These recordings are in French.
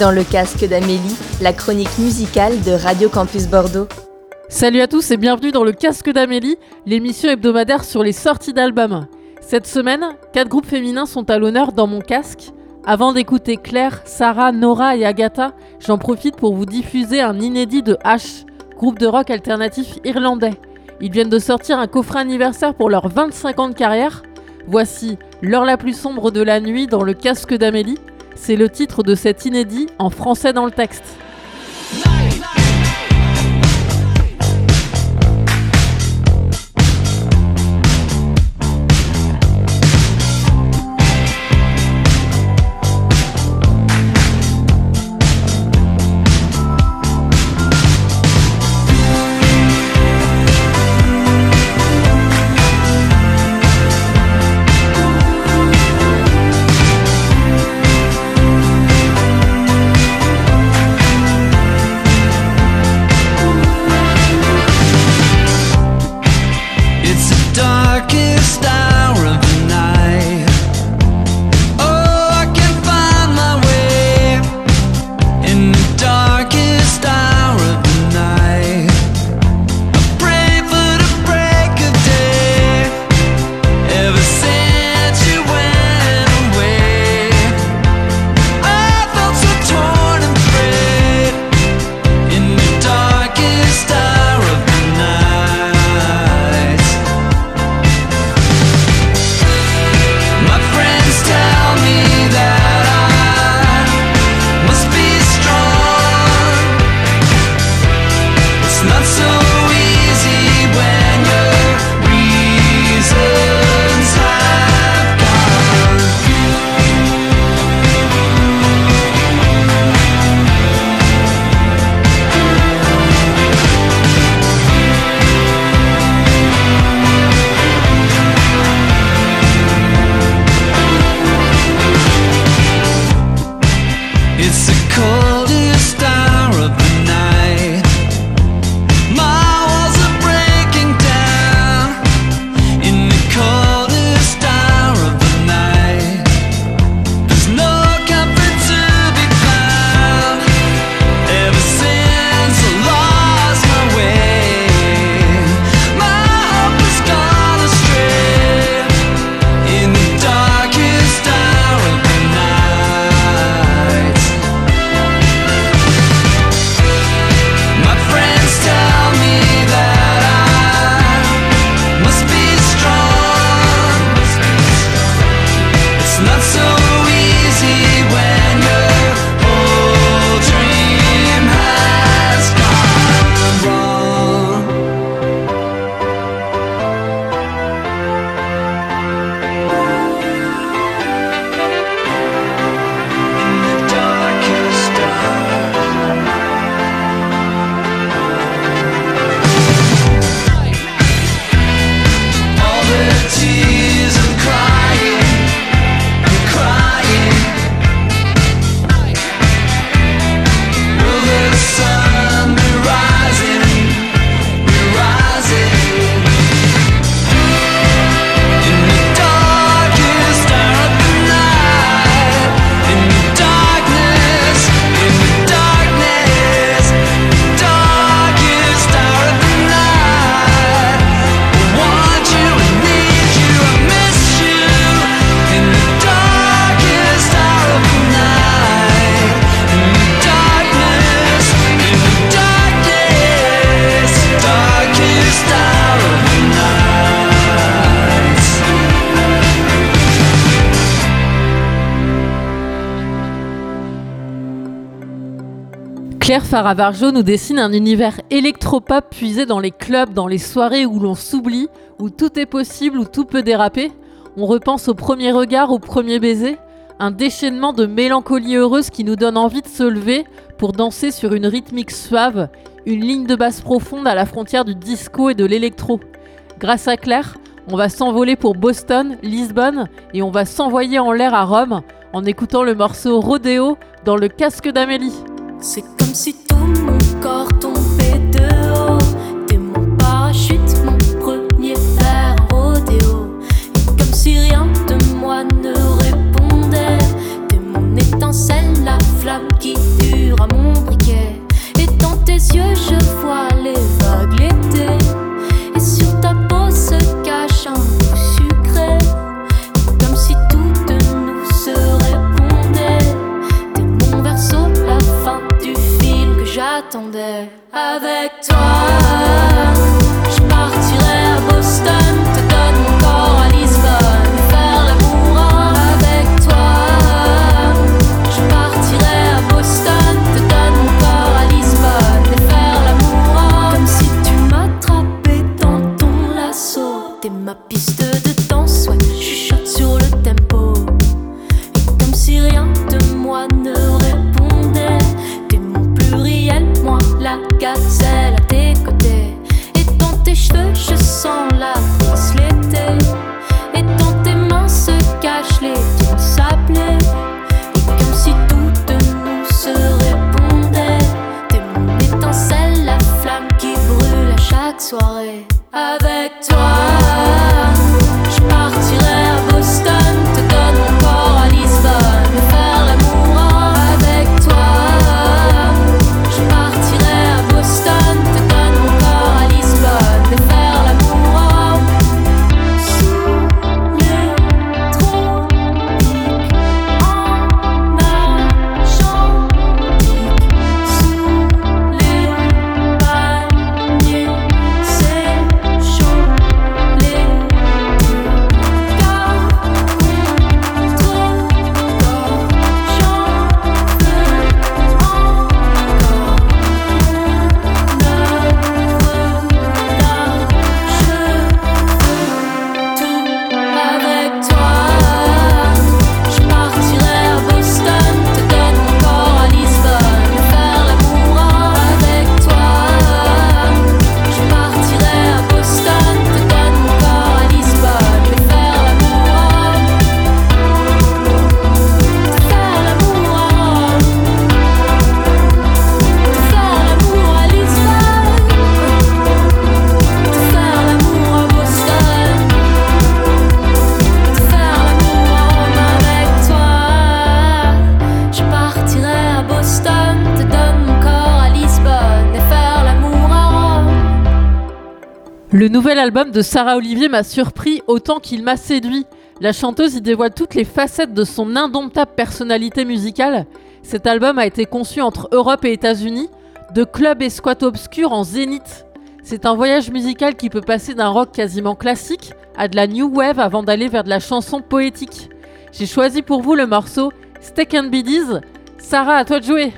Dans le casque d'Amélie, la chronique musicale de Radio Campus Bordeaux. Salut à tous et bienvenue dans le casque d'Amélie, l'émission hebdomadaire sur les sorties d'albums. Cette semaine, quatre groupes féminins sont à l'honneur dans mon casque. Avant d'écouter Claire, Sarah, Nora et Agatha, j'en profite pour vous diffuser un inédit de H, groupe de rock alternatif irlandais. Ils viennent de sortir un coffret anniversaire pour leurs 25 ans de carrière. Voici L'heure la plus sombre de la nuit dans le casque d'Amélie. C'est le titre de cet inédit en français dans le texte. Claire Faravarjo nous dessine un univers électropop puisé dans les clubs, dans les soirées où l'on s'oublie, où tout est possible, où tout peut déraper. On repense au premier regard, au premier baiser, un déchaînement de mélancolie heureuse qui nous donne envie de se lever pour danser sur une rythmique suave, une ligne de basse profonde à la frontière du disco et de l'électro. Grâce à Claire, on va s'envoler pour Boston, Lisbonne et on va s'envoyer en l'air à Rome en écoutant le morceau Rodeo dans le casque d'Amélie. C'est comme si tout mon corps tombait de haut. T'es mon parachute, mon premier verre rodéo. Et comme si rien de moi ne répondait. T'es mon étincelle, la flamme qui dure à mon briquet. Et dans tes yeux, je vois. m'attendait avec toi. nouvel album de Sarah Olivier m'a surpris autant qu'il m'a séduit. La chanteuse y dévoile toutes les facettes de son indomptable personnalité musicale. Cet album a été conçu entre Europe et États-Unis, de club et squat obscur en zénith. C'est un voyage musical qui peut passer d'un rock quasiment classique à de la new wave avant d'aller vers de la chanson poétique. J'ai choisi pour vous le morceau Steak and Biddies. Sarah, à toi de jouer.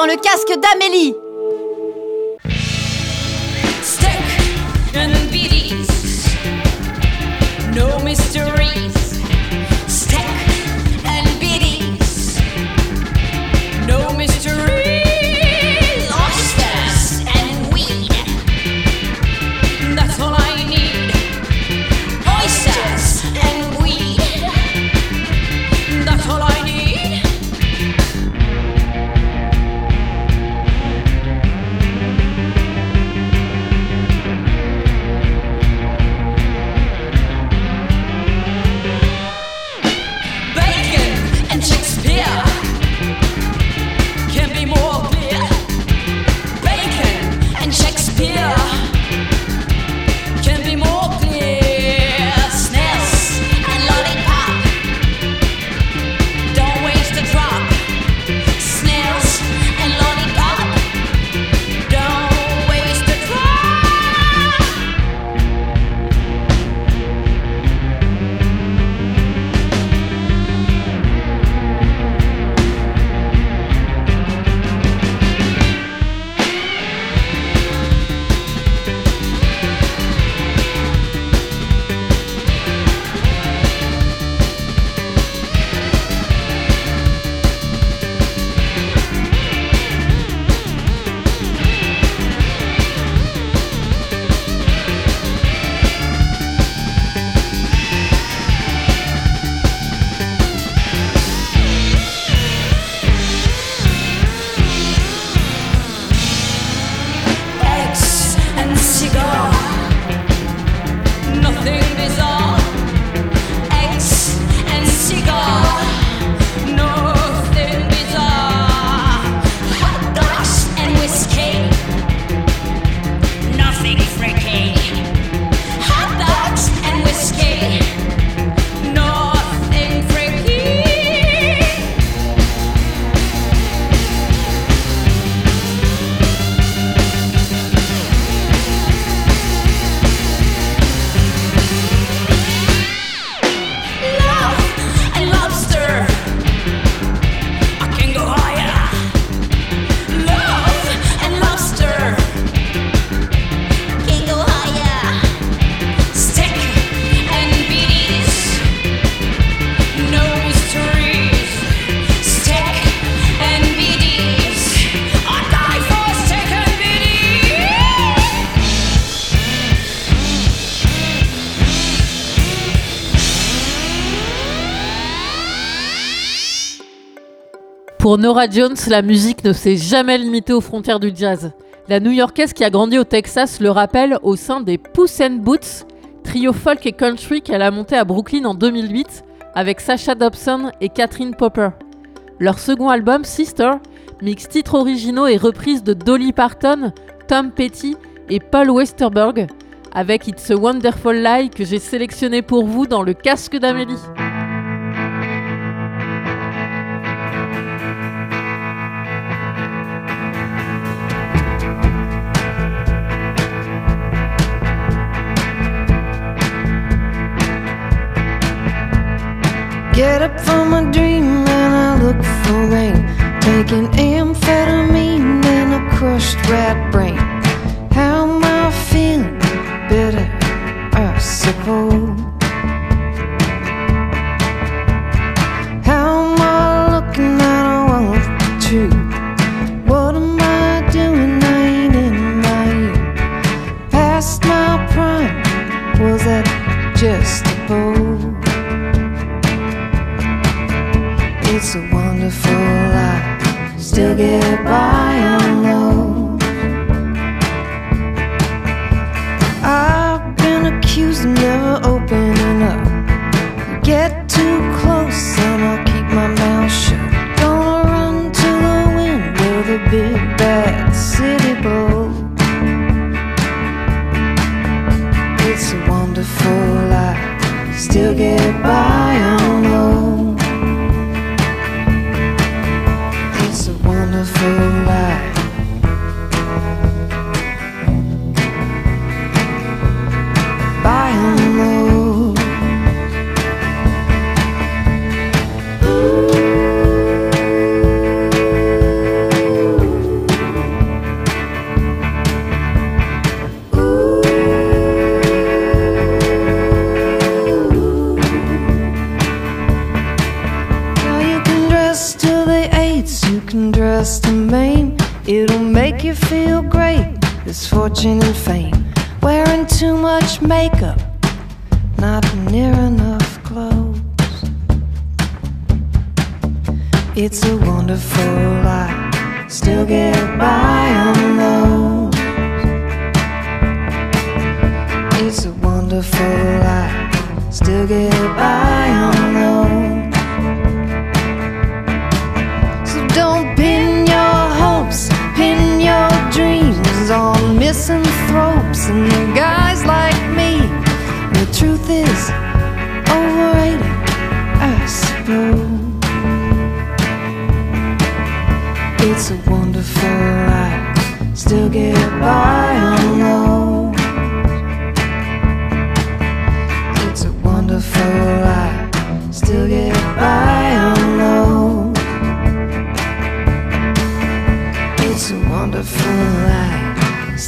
dans le casque d'Amélie. Stuck in the no mysteries. Pour Nora Jones, la musique ne s'est jamais limitée aux frontières du jazz. La New-Yorkaise qui a grandi au Texas le rappelle au sein des Puss and Boots, trio folk et country qu'elle a monté à Brooklyn en 2008 avec Sasha Dobson et Catherine Popper. Leur second album, Sister, mixe titres originaux et reprises de Dolly Parton, Tom Petty et Paul Westerberg, avec It's a Wonderful Lie que j'ai sélectionné pour vous dans le casque d'Amélie. Get up from a dream and I look for rain. Taking amphetamine and a crushed rat brain. You feel great, this fortune and fame. Wearing too much makeup, not near enough clothes. It's a wonderful life, still get by on those. It's a wonderful life, still get by on those. Misanthropes and the guys like me. The truth is overrated, I suppose. It's a wonderful life, still get by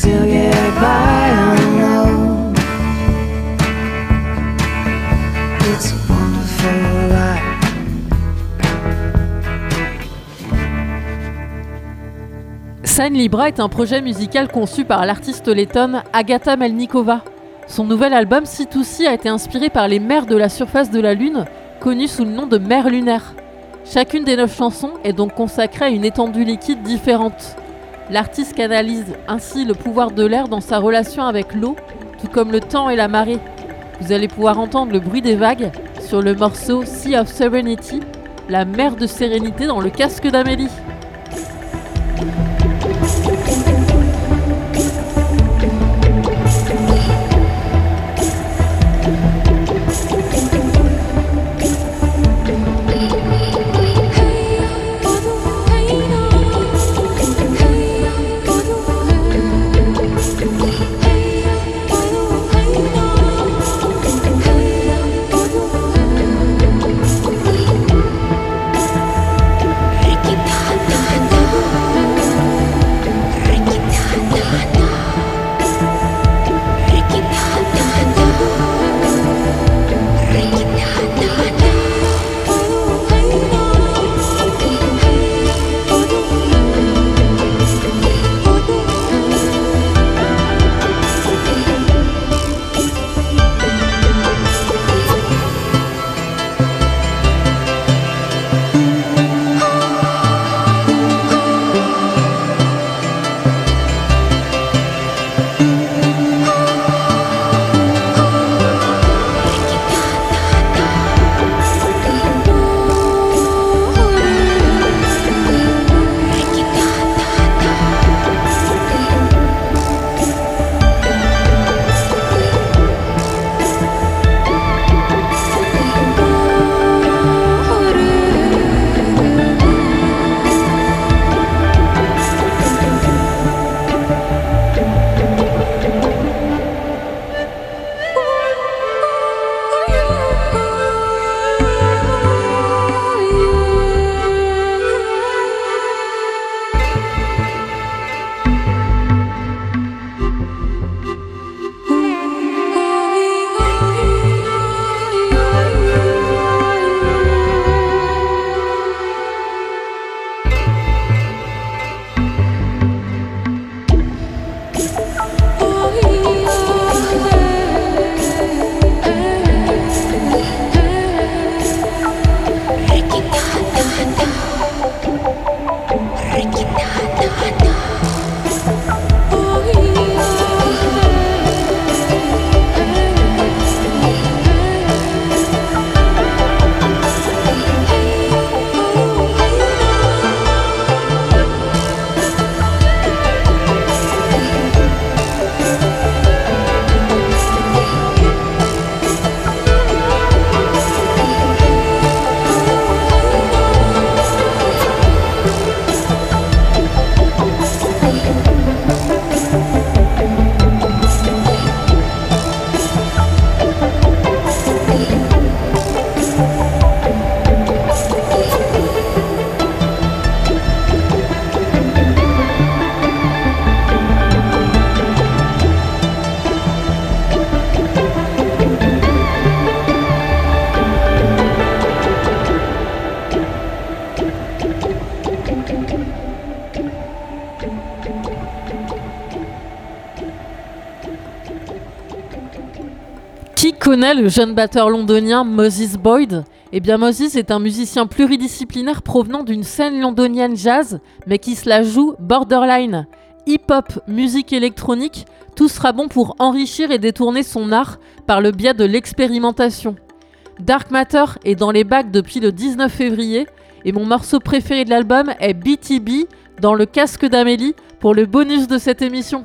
still Libra est un projet musical conçu par l'artiste lettonne Agata Melnikova. Son nouvel album C2C a été inspiré par les mers de la surface de la Lune, connues sous le nom de mers lunaires. Chacune des neuf chansons est donc consacrée à une étendue liquide différente. L'artiste canalise ainsi le pouvoir de l'air dans sa relation avec l'eau, tout comme le temps et la marée. Vous allez pouvoir entendre le bruit des vagues sur le morceau Sea of Serenity, la mer de sérénité dans le casque d'Amélie. Le jeune batteur londonien Moses Boyd Eh bien Moses est un musicien pluridisciplinaire provenant d'une scène londonienne jazz, mais qui se la joue borderline. Hip-hop, musique électronique, tout sera bon pour enrichir et détourner son art par le biais de l'expérimentation. Dark Matter est dans les bacs depuis le 19 février et mon morceau préféré de l'album est BTB dans le casque d'Amélie pour le bonus de cette émission.